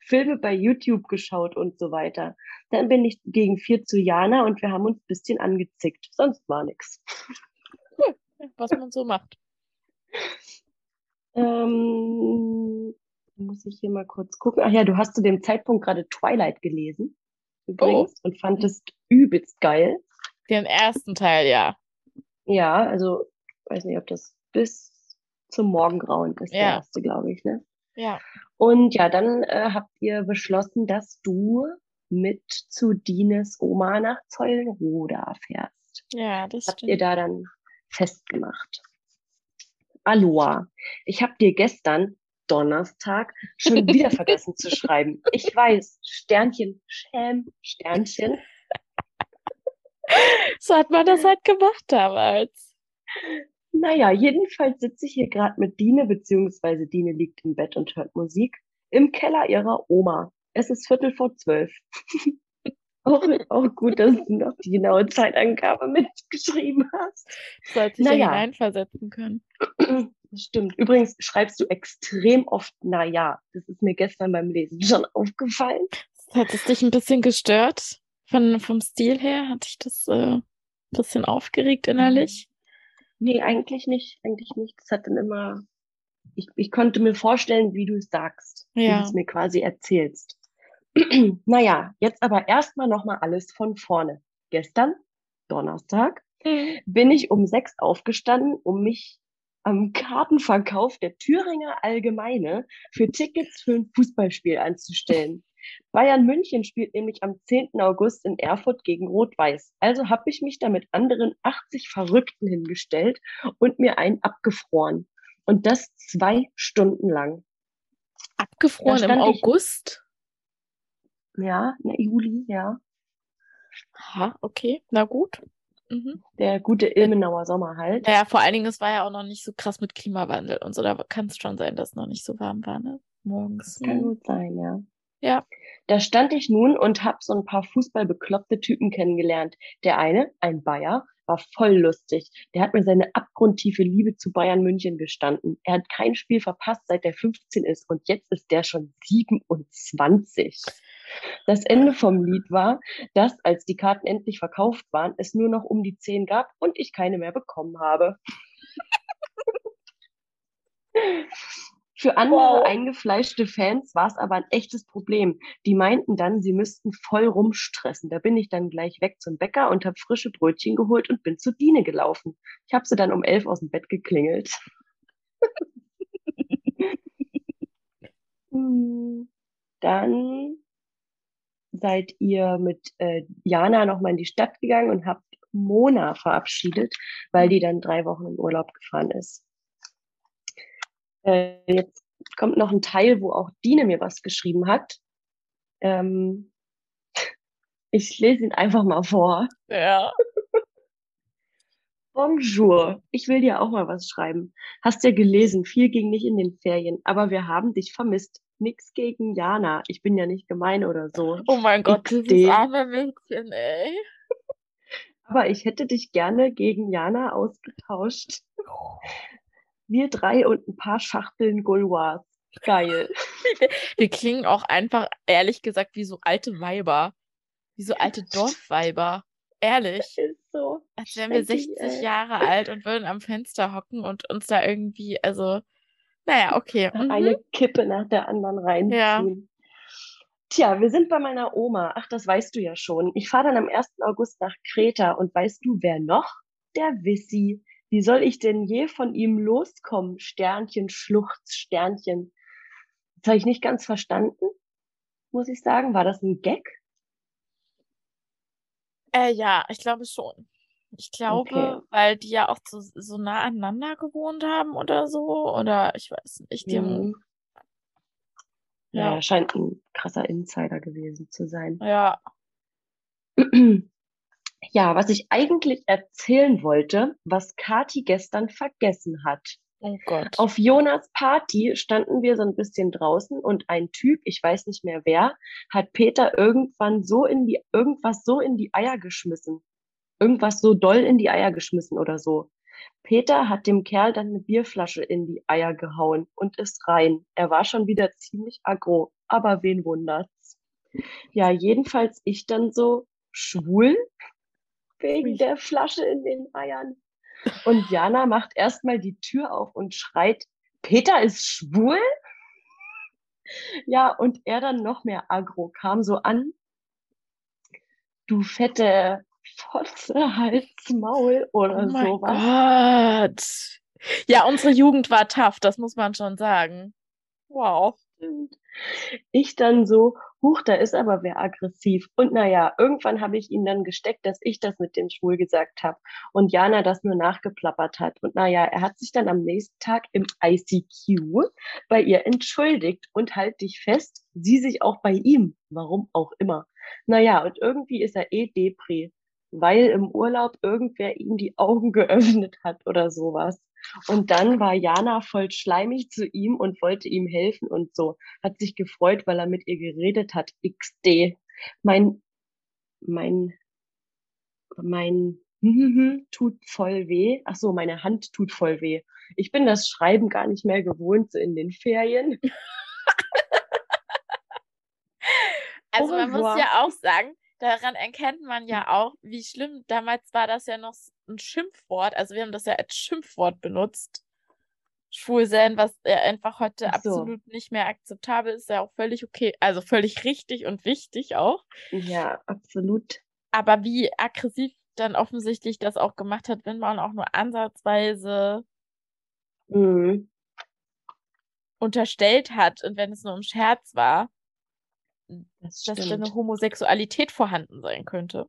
Filme bei YouTube geschaut und so weiter. Dann bin ich gegen vier zu Jana und wir haben uns ein bisschen angezickt. Sonst war nix. Was man so macht. Ähm, muss ich hier mal kurz gucken. Ach ja, du hast zu dem Zeitpunkt gerade Twilight gelesen. Übrigens. Oh. Und fandest übelst geil. Den ersten Teil, ja. Ja, also, weiß nicht, ob das bis zum Morgengrauen ist, der Ja. erste, glaube ich, ne? Ja. Und ja, dann äh, habt ihr beschlossen, dass du mit zu Dines Oma nach Zeulenroda fährst. Ja, das Habt ihr stimmt. da dann festgemacht? Aloha, ich habe dir gestern Donnerstag schon wieder vergessen zu schreiben. Ich weiß, Sternchen, Schäm, Sternchen. So hat man das halt gemacht damals. Naja, jedenfalls sitze ich hier gerade mit Dine, beziehungsweise Dine liegt im Bett und hört Musik, im Keller ihrer Oma. Es ist Viertel vor zwölf. auch, auch gut, dass du noch die genaue Zeitangabe mitgeschrieben hast. Sollte sich ja Naja. hineinversetzen können. Das stimmt. Übrigens schreibst du extrem oft na ja. Das ist mir gestern beim Lesen schon aufgefallen. Hat es dich ein bisschen gestört? Von, vom Stil her hat dich das äh, ein bisschen aufgeregt innerlich? Nee, eigentlich nicht. Eigentlich nicht. Das hat dann immer. Ich, ich konnte mir vorstellen, wie du es sagst, wie du Ja. es mir quasi erzählst. naja, jetzt aber erstmal nochmal alles von vorne. Gestern, Donnerstag, bin ich um sechs aufgestanden, um mich am Kartenverkauf der Thüringer Allgemeine für Tickets für ein Fußballspiel anzustellen. Bayern München spielt nämlich am 10. August in Erfurt gegen Rot-Weiß. Also habe ich mich da mit anderen 80 Verrückten hingestellt und mir einen abgefroren. Und das zwei Stunden lang. Abgefroren im stand ich- August? Ja, na, Juli, ja. Aha, okay, na gut. Mhm. Der gute Ilmenauer Sommer halt. Naja, vor allen Dingen, es war ja auch noch nicht so krass mit Klimawandel und so. Da kann es schon sein, dass es noch nicht so warm war, ne? Morgens. Kann Mhm. gut sein, ja. Ja. Da stand ich nun und hab so ein paar fußballbekloppte Typen kennengelernt. Der eine, ein Bayer, war voll lustig. Der hat mir seine abgrundtiefe Liebe zu Bayern München gestanden. Er hat kein Spiel verpasst, seit er 15 ist und jetzt ist der schon 27. Das Ende vom Lied war, dass, als die Karten endlich verkauft waren, es nur noch um die 10 gab und ich keine mehr bekommen habe. Für andere Wow. eingefleischte Fans war es aber ein echtes Problem. Die meinten dann, sie müssten voll rumstressen. Da bin ich dann gleich weg zum Bäcker und habe frische Brötchen geholt und bin zur Diene gelaufen. Ich habe sie dann um elf aus dem Bett geklingelt. Dann seid ihr mit äh, Jana nochmal in die Stadt gegangen und habt Mona verabschiedet, weil die dann drei Wochen in Urlaub gefahren ist. Äh, jetzt kommt noch ein Teil, wo auch Dine mir was geschrieben hat. Ähm, ich lese ihn einfach mal vor. Ja. Bonjour, ich will dir auch mal was schreiben. Hast ja gelesen, viel ging nicht in den Ferien, aber wir haben dich vermisst. Nix gegen Jana. Ich bin ja nicht gemein oder so. Oh mein Gott, dieses XD. arme Mädchen, ey. Aber ich hätte dich gerne gegen Jana ausgetauscht. Wir drei und ein paar Schachteln Gaulois. Geil. Wir klingen auch einfach, ehrlich gesagt, wie so alte Weiber. Wie so alte Dorfweiber. Ehrlich. Ist so. Als wären wir Schrecklich, 60 ey. Jahre alt und würden am Fenster hocken und uns da irgendwie, also, naja, okay. Mhm. Eine Kippe nach der anderen reinziehen. Ja. Tja, wir sind bei meiner Oma. Ach, das weißt du ja schon. Ich fahre dann am 1. August nach Kreta und weißt du, wer noch? Der Wissi. Wie soll ich denn je von ihm loskommen? Sternchen, Schluchz, Sternchen. Das habe ich nicht ganz verstanden, muss ich sagen. War das ein Gag? Äh, ja, ich glaube schon. Ich glaube, Okay. weil die ja auch so, so nah aneinander gewohnt haben oder so. Oder ich weiß nicht. Die Mhm. Ja, ja, scheint ein krasser Insider gewesen zu sein. ja. Ja, was ich eigentlich erzählen wollte, was Kati gestern vergessen hat. Oh Gott. Auf Jonas Party standen wir so ein bisschen draußen und ein Typ, ich weiß nicht mehr wer, hat Peter irgendwann so in die, irgendwas so in die Eier geschmissen. Irgendwas so doll in die Eier geschmissen oder so. Peter hat dem Kerl dann eine Bierflasche in die Eier gehauen und ist rein. Er war schon wieder ziemlich aggro, aber wen wundert's? Ja, jedenfalls ich dann so schwul wegen der Flasche in den Eiern. Und Jana macht erstmal die Tür auf und schreit, Peter ist schwul? Ja, und er dann noch mehr aggro, kam so an, du fette Fotze, Hals, Maul oder oh mein sowas. Gott. Ja, unsere Jugend war tough, das muss man schon sagen. Wow. Ich dann so, huch, da ist aber wer aggressiv. Und naja, irgendwann habe ich ihn dann gesteckt, dass ich das mit dem Schwul gesagt habe und Jana das nur nachgeplappert hat. Und naja, er hat sich dann am nächsten Tag im ICQ bei ihr entschuldigt und halt dich fest, sie sich auch bei ihm. Warum auch immer. Naja, und irgendwie ist er eh Depri, weil im Urlaub irgendwer ihm die Augen geöffnet hat oder sowas. Und dann war Jana voll schleimig zu ihm und wollte ihm helfen und so. Hat sich gefreut, weil er mit ihr geredet hat. XD. Mein, mein, mein tut voll weh. Ach so, meine Hand tut voll weh. Ich bin das Schreiben gar nicht mehr gewohnt, so in den Ferien. Also man muss ja auch sagen, daran erkennt man ja auch, wie schlimm, damals war das ja noch ein Schimpfwort, also wir haben das ja als Schimpfwort benutzt. Schwul sein, was ja einfach heute so. absolut nicht mehr akzeptabel ist, ja auch völlig okay, also völlig richtig und wichtig auch. Ja, absolut. Aber wie aggressiv dann offensichtlich das auch gemacht hat, wenn man auch nur ansatzweise mhm. unterstellt hat und wenn es nur im Scherz war, das dass da eine Homosexualität vorhanden sein könnte.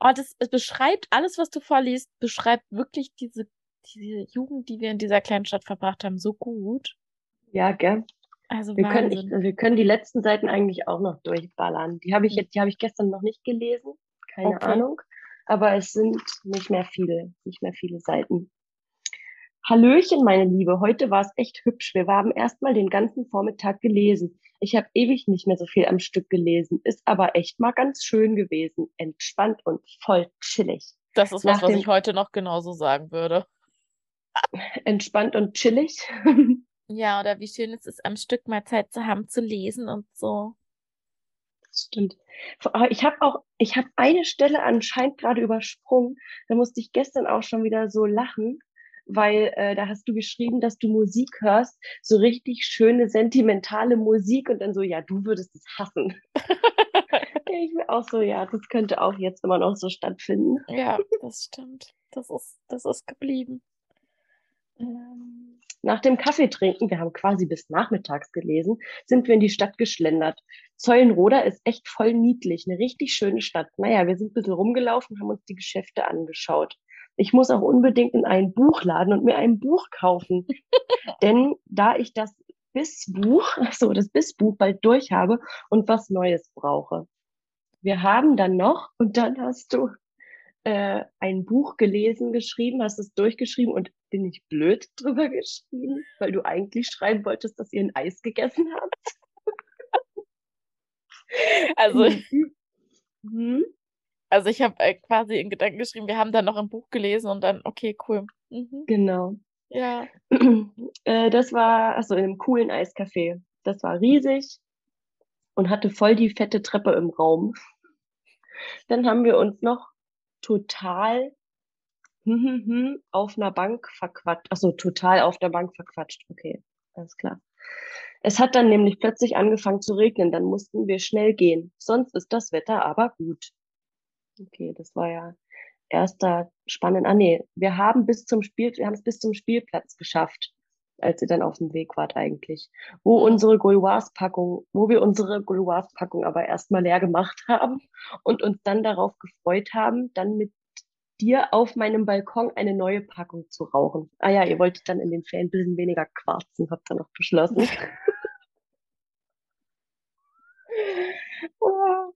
Oh, das es beschreibt, alles, was du vorliest, beschreibt wirklich diese, diese Jugend, die wir in dieser kleinen Stadt verbracht haben, so gut. Ja, gell? Also wir können, ich, wir können die letzten Seiten eigentlich auch noch durchballern. Die habe ich jetzt, die habe ich gestern noch nicht gelesen. Keine okay. Ahnung. Aber es sind nicht mehr viele, nicht mehr viele Seiten. Hallöchen, meine Liebe. Heute war es echt hübsch. Wir haben erstmal den ganzen Vormittag gelesen. Ich habe ewig nicht mehr so viel am Stück gelesen, ist aber echt mal ganz schön gewesen, entspannt und voll chillig. Das ist was, was ich heute noch genauso sagen würde. Entspannt und chillig. ja, oder wie schön es ist, am Stück mal Zeit zu haben, zu lesen und so. Das stimmt. Ich habe auch, ich habe eine Stelle anscheinend gerade übersprungen. Da musste ich gestern auch schon wieder so lachen weil äh, da hast du geschrieben, dass du Musik hörst, so richtig schöne, sentimentale Musik und dann so, ja, du würdest es hassen. ich mir auch so, ja, das könnte auch jetzt immer noch so stattfinden. Ja, das stimmt. Das ist, das ist geblieben. Ähm. Nach dem Kaffeetrinken, wir haben quasi bis nachmittags gelesen, sind wir in die Stadt geschlendert. Zeulenroda ist echt voll niedlich, eine richtig schöne Stadt. Naja, wir sind ein bisschen rumgelaufen, haben uns die Geschäfte angeschaut ich muss auch unbedingt in einen Buchladen und mir ein Buch kaufen. Denn da ich das Bissbuch, so das Bissbuch bald durch habe und was Neues brauche. Wir haben dann noch, und dann hast du äh, ein Buch gelesen, geschrieben, hast es durchgeschrieben und bin ich blöd drüber geschrieben, weil du eigentlich schreiben wolltest, dass ihr ein Eis gegessen habt. Also, hm? Also ich habe äh, quasi in Gedanken geschrieben, wir haben dann noch ein Buch gelesen und dann, okay, cool. Mhm. Genau. Ja. äh, das war, also in einem coolen Eiscafé. Das war riesig und hatte voll die fette Treppe im Raum. Dann haben wir uns noch total auf einer Bank verquatscht. Also total auf der Bank verquatscht. Okay, alles klar. Es hat dann nämlich plötzlich angefangen zu regnen, dann mussten wir schnell gehen. Sonst ist das Wetter aber gut. Okay, das war ja erster spannend. Ah nee, wir haben bis zum Spiel, wir haben es bis zum Spielplatz geschafft, als ihr dann auf dem Weg wart eigentlich. Wo unsere Gauloise-Packung, wo wir unsere Gauloise-Packung aber erstmal leer gemacht haben und uns dann darauf gefreut haben, dann mit dir auf meinem Balkon eine neue Packung zu rauchen. Ah ja, ihr wolltet dann in den Ferien ein bisschen weniger quarzen, habt ihr noch beschlossen. oh.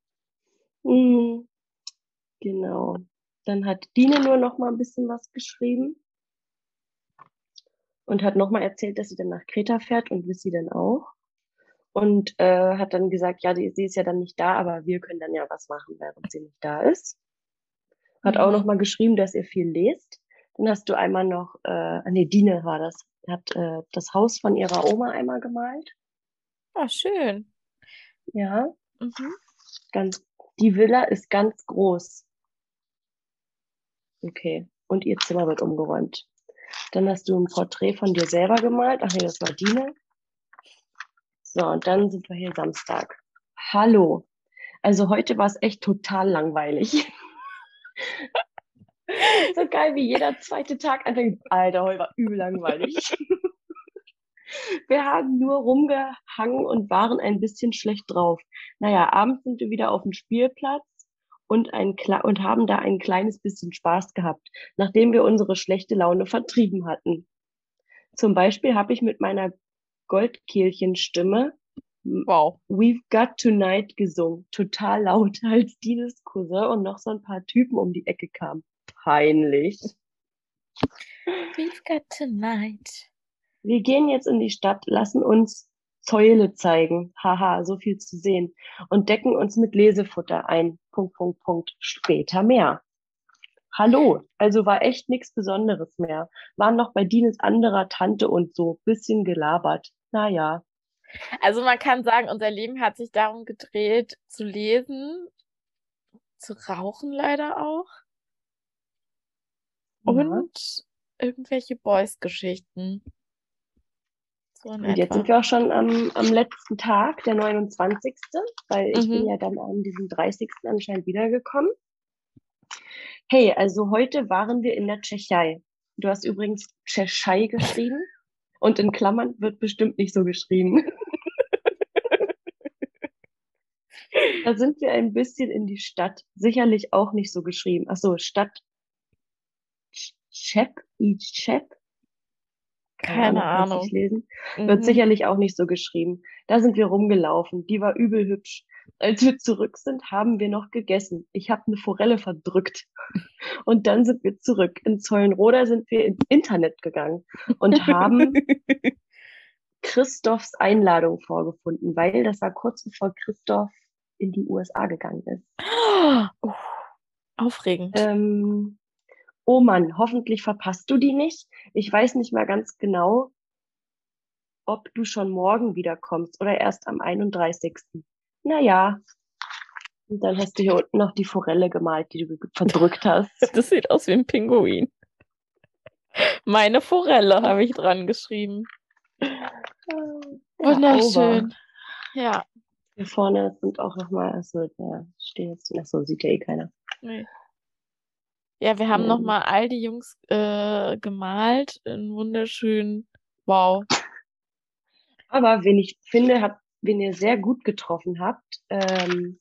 mm. Genau. Dann hat Dine nur noch mal ein bisschen was geschrieben. und hat nochmal erzählt, dass sie dann nach Kreta fährt und Lissy dann auch. Und äh, hat dann gesagt, ja, die, sie ist ja dann nicht da, aber wir können dann ja was machen, während sie nicht da ist. Hat mhm. auch nochmal geschrieben, dass ihr viel lest. Dann hast du einmal noch, äh, nee, Dine war das, hat äh, das Haus von ihrer Oma einmal gemalt. Ah, schön. Ja. Mhm. Ganz, die Villa ist ganz groß. Okay. Und ihr Zimmer wird umgeräumt. Dann hast du ein Porträt von dir selber gemalt. Ach nee, das war Dine. So, und dann sind wir hier Samstag. Hallo. Also heute war es echt total langweilig. so geil, wie jeder zweite Tag anfängt. Alter, heute war übel langweilig. wir haben nur rumgehangen und waren ein bisschen schlecht drauf. Naja, abends sind wir wieder auf dem Spielplatz und, ein, und haben da ein kleines bisschen Spaß gehabt, nachdem wir unsere schlechte Laune vertrieben hatten. Zum Beispiel habe ich mit meiner Goldkehlchenstimme Wow. We've Got Tonight gesungen. Total laut, als Dines Cousin und noch so ein paar Typen um die Ecke kamen. Peinlich. We've Got Tonight. Wir gehen jetzt in die Stadt, lassen uns Zäule zeigen. Haha, so viel zu sehen. Und decken uns mit Lesefutter ein. Punkt, Punkt, Punkt. Später mehr. Hallo, also war echt nichts Besonderes mehr. Waren noch bei Dines anderer Tante und so. Bisschen gelabert. Naja. Also man kann sagen, unser Leben hat sich darum gedreht, zu lesen, zu rauchen leider auch. Ja. Und irgendwelche Boys-Geschichten. So und jetzt sind wir auch schon am, am letzten Tag, der 29. Weil ich mhm. bin ja dann an diesem 30. anscheinend wiedergekommen. Hey, also heute waren wir in der Tschechei. Du hast übrigens Tschechei geschrieben und in Klammern wird bestimmt nicht so geschrieben. da sind wir ein bisschen in die Stadt. Sicherlich auch nicht so geschrieben. Ach so, Stadt Chep, Chep, keine, Ahnung. Ahnung. lesen. Mhm. Wird sicherlich auch nicht so geschrieben. Da sind wir rumgelaufen. Die war übel hübsch. Als wir zurück sind, haben wir noch gegessen. Ich habe eine Forelle verdrückt. Und dann sind wir zurück. In Zeulenroda sind wir ins Internet gegangen und haben Christophs Einladung vorgefunden, weil das war kurz bevor Christoph in die USA gegangen ist. Oh, aufregend. Ähm, oh Mann, hoffentlich verpasst du die nicht. Ich weiß nicht mal ganz genau, ob du schon morgen wiederkommst oder erst am 31. Naja. Und dann hast du hier unten noch die Forelle gemalt, die du verdrückt hast. Das sieht aus wie ein Pinguin. Meine Forelle habe ich dran geschrieben. Wunderschön. Ja. Hier vorne sind auch nochmal, also, ja, steht jetzt, achso, sieht ja eh keiner. Nee. Ja, wir haben mhm. nochmal all die Jungs äh, gemalt in wunderschön. Wow. Aber wen ich finde, hat, wen ihr sehr gut getroffen habt, ähm,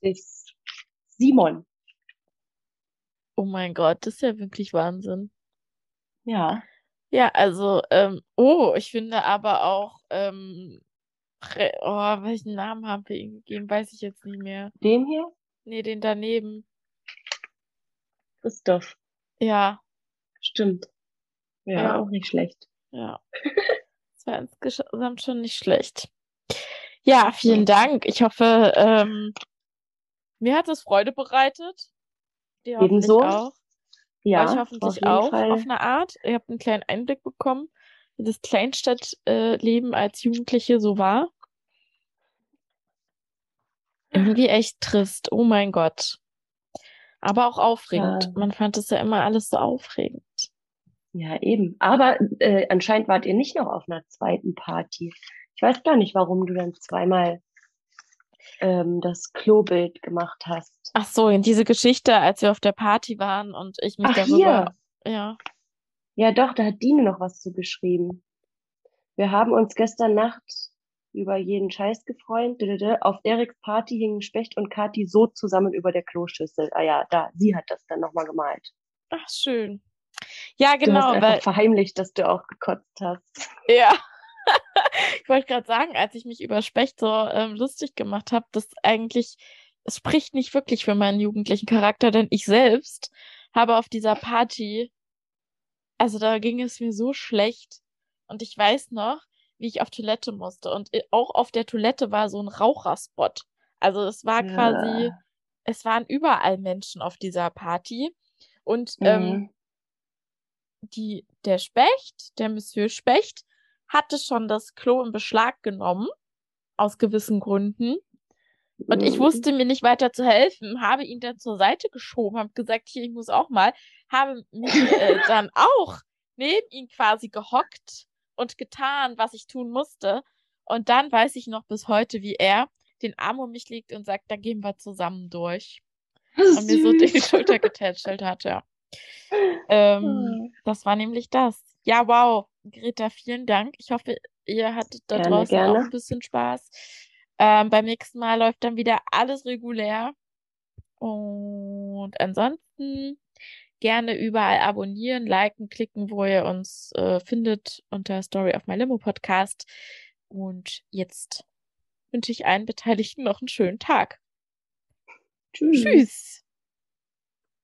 ist Simon. Oh mein Gott, das ist ja wirklich Wahnsinn. Ja. Ja, also, ähm, oh, ich finde aber auch, ähm, oh, welchen Namen haben wir ihm gegeben, weiß ich jetzt nicht mehr. Den hier? Nee, den daneben. Christoph. Ja. Stimmt. Ja, ja. auch nicht schlecht. Ja. Das war insgesamt schon nicht schlecht. Ja, vielen Dank. Ich hoffe, ähm, mir hat es Freude bereitet. Dir Ebenso. auch. Ja, Euch hoffentlich auch Fall. auf eine Art. Ihr habt einen kleinen Einblick bekommen, wie das Kleinstadtleben als Jugendliche so war. Irgendwie echt trist. Oh mein Gott. Aber auch aufregend. Ja. Man fand es ja immer alles so aufregend. Ja, eben. Aber äh, anscheinend wart ihr nicht noch auf einer zweiten Party. Ich weiß gar nicht, warum du dann zweimal ähm, das Klobild gemacht hast. Ach so, in diese Geschichte, als wir auf der Party waren und ich mich Ach, darüber. Hier. Ja. Ja, doch, da hat Dine noch was zu geschrieben. Wir haben uns gestern Nacht über jeden Scheiß gefreut. Auf Eriks Party hingen Specht und Kati so zusammen über der Kloschüssel. Ah ja, da, sie hat das dann nochmal gemalt. Ach, schön. Ja, genau. Du hast einfach weil... verheimlicht, dass du auch gekotzt hast. Ja. ich wollte gerade sagen, als ich mich über Specht so ähm, lustig gemacht habe, dass eigentlich, es spricht nicht wirklich für meinen jugendlichen Charakter, denn ich selbst habe auf dieser Party also da ging es mir so schlecht. Und ich weiß noch, wie ich auf Toilette musste. Und äh, auch auf der Toilette war so ein Raucherspot. Also es war quasi, Ja. es waren überall Menschen auf dieser Party. Und ähm, Mhm. die, der Specht, der Monsieur Specht, hatte schon das Klo in Beschlag genommen, aus gewissen Gründen. Und ich Mhm. wusste mir nicht weiter zu helfen, habe ihn dann zur Seite geschoben, habe gesagt, hier, ich muss auch mal, habe mich äh, dann auch neben ihn quasi gehockt und getan, was ich tun musste. Und dann weiß ich noch bis heute, wie er den Arm um mich legt und sagt, da gehen wir zusammen durch. Und mir so die. Schulter getätschelt hat, ja. Ähm, das war nämlich das. Ja, wow. Greta, vielen Dank. Ich hoffe, ihr hattet da Gerne, draußen auch gerne. ein bisschen Spaß. Ähm, beim nächsten Mal läuft dann wieder alles regulär. Und ansonsten gerne überall abonnieren, liken, klicken, wo ihr uns äh, findet unter Story of My Limo Podcast. Und jetzt wünsche ich allen Beteiligten noch einen schönen Tag. Tschüss. Tschüss.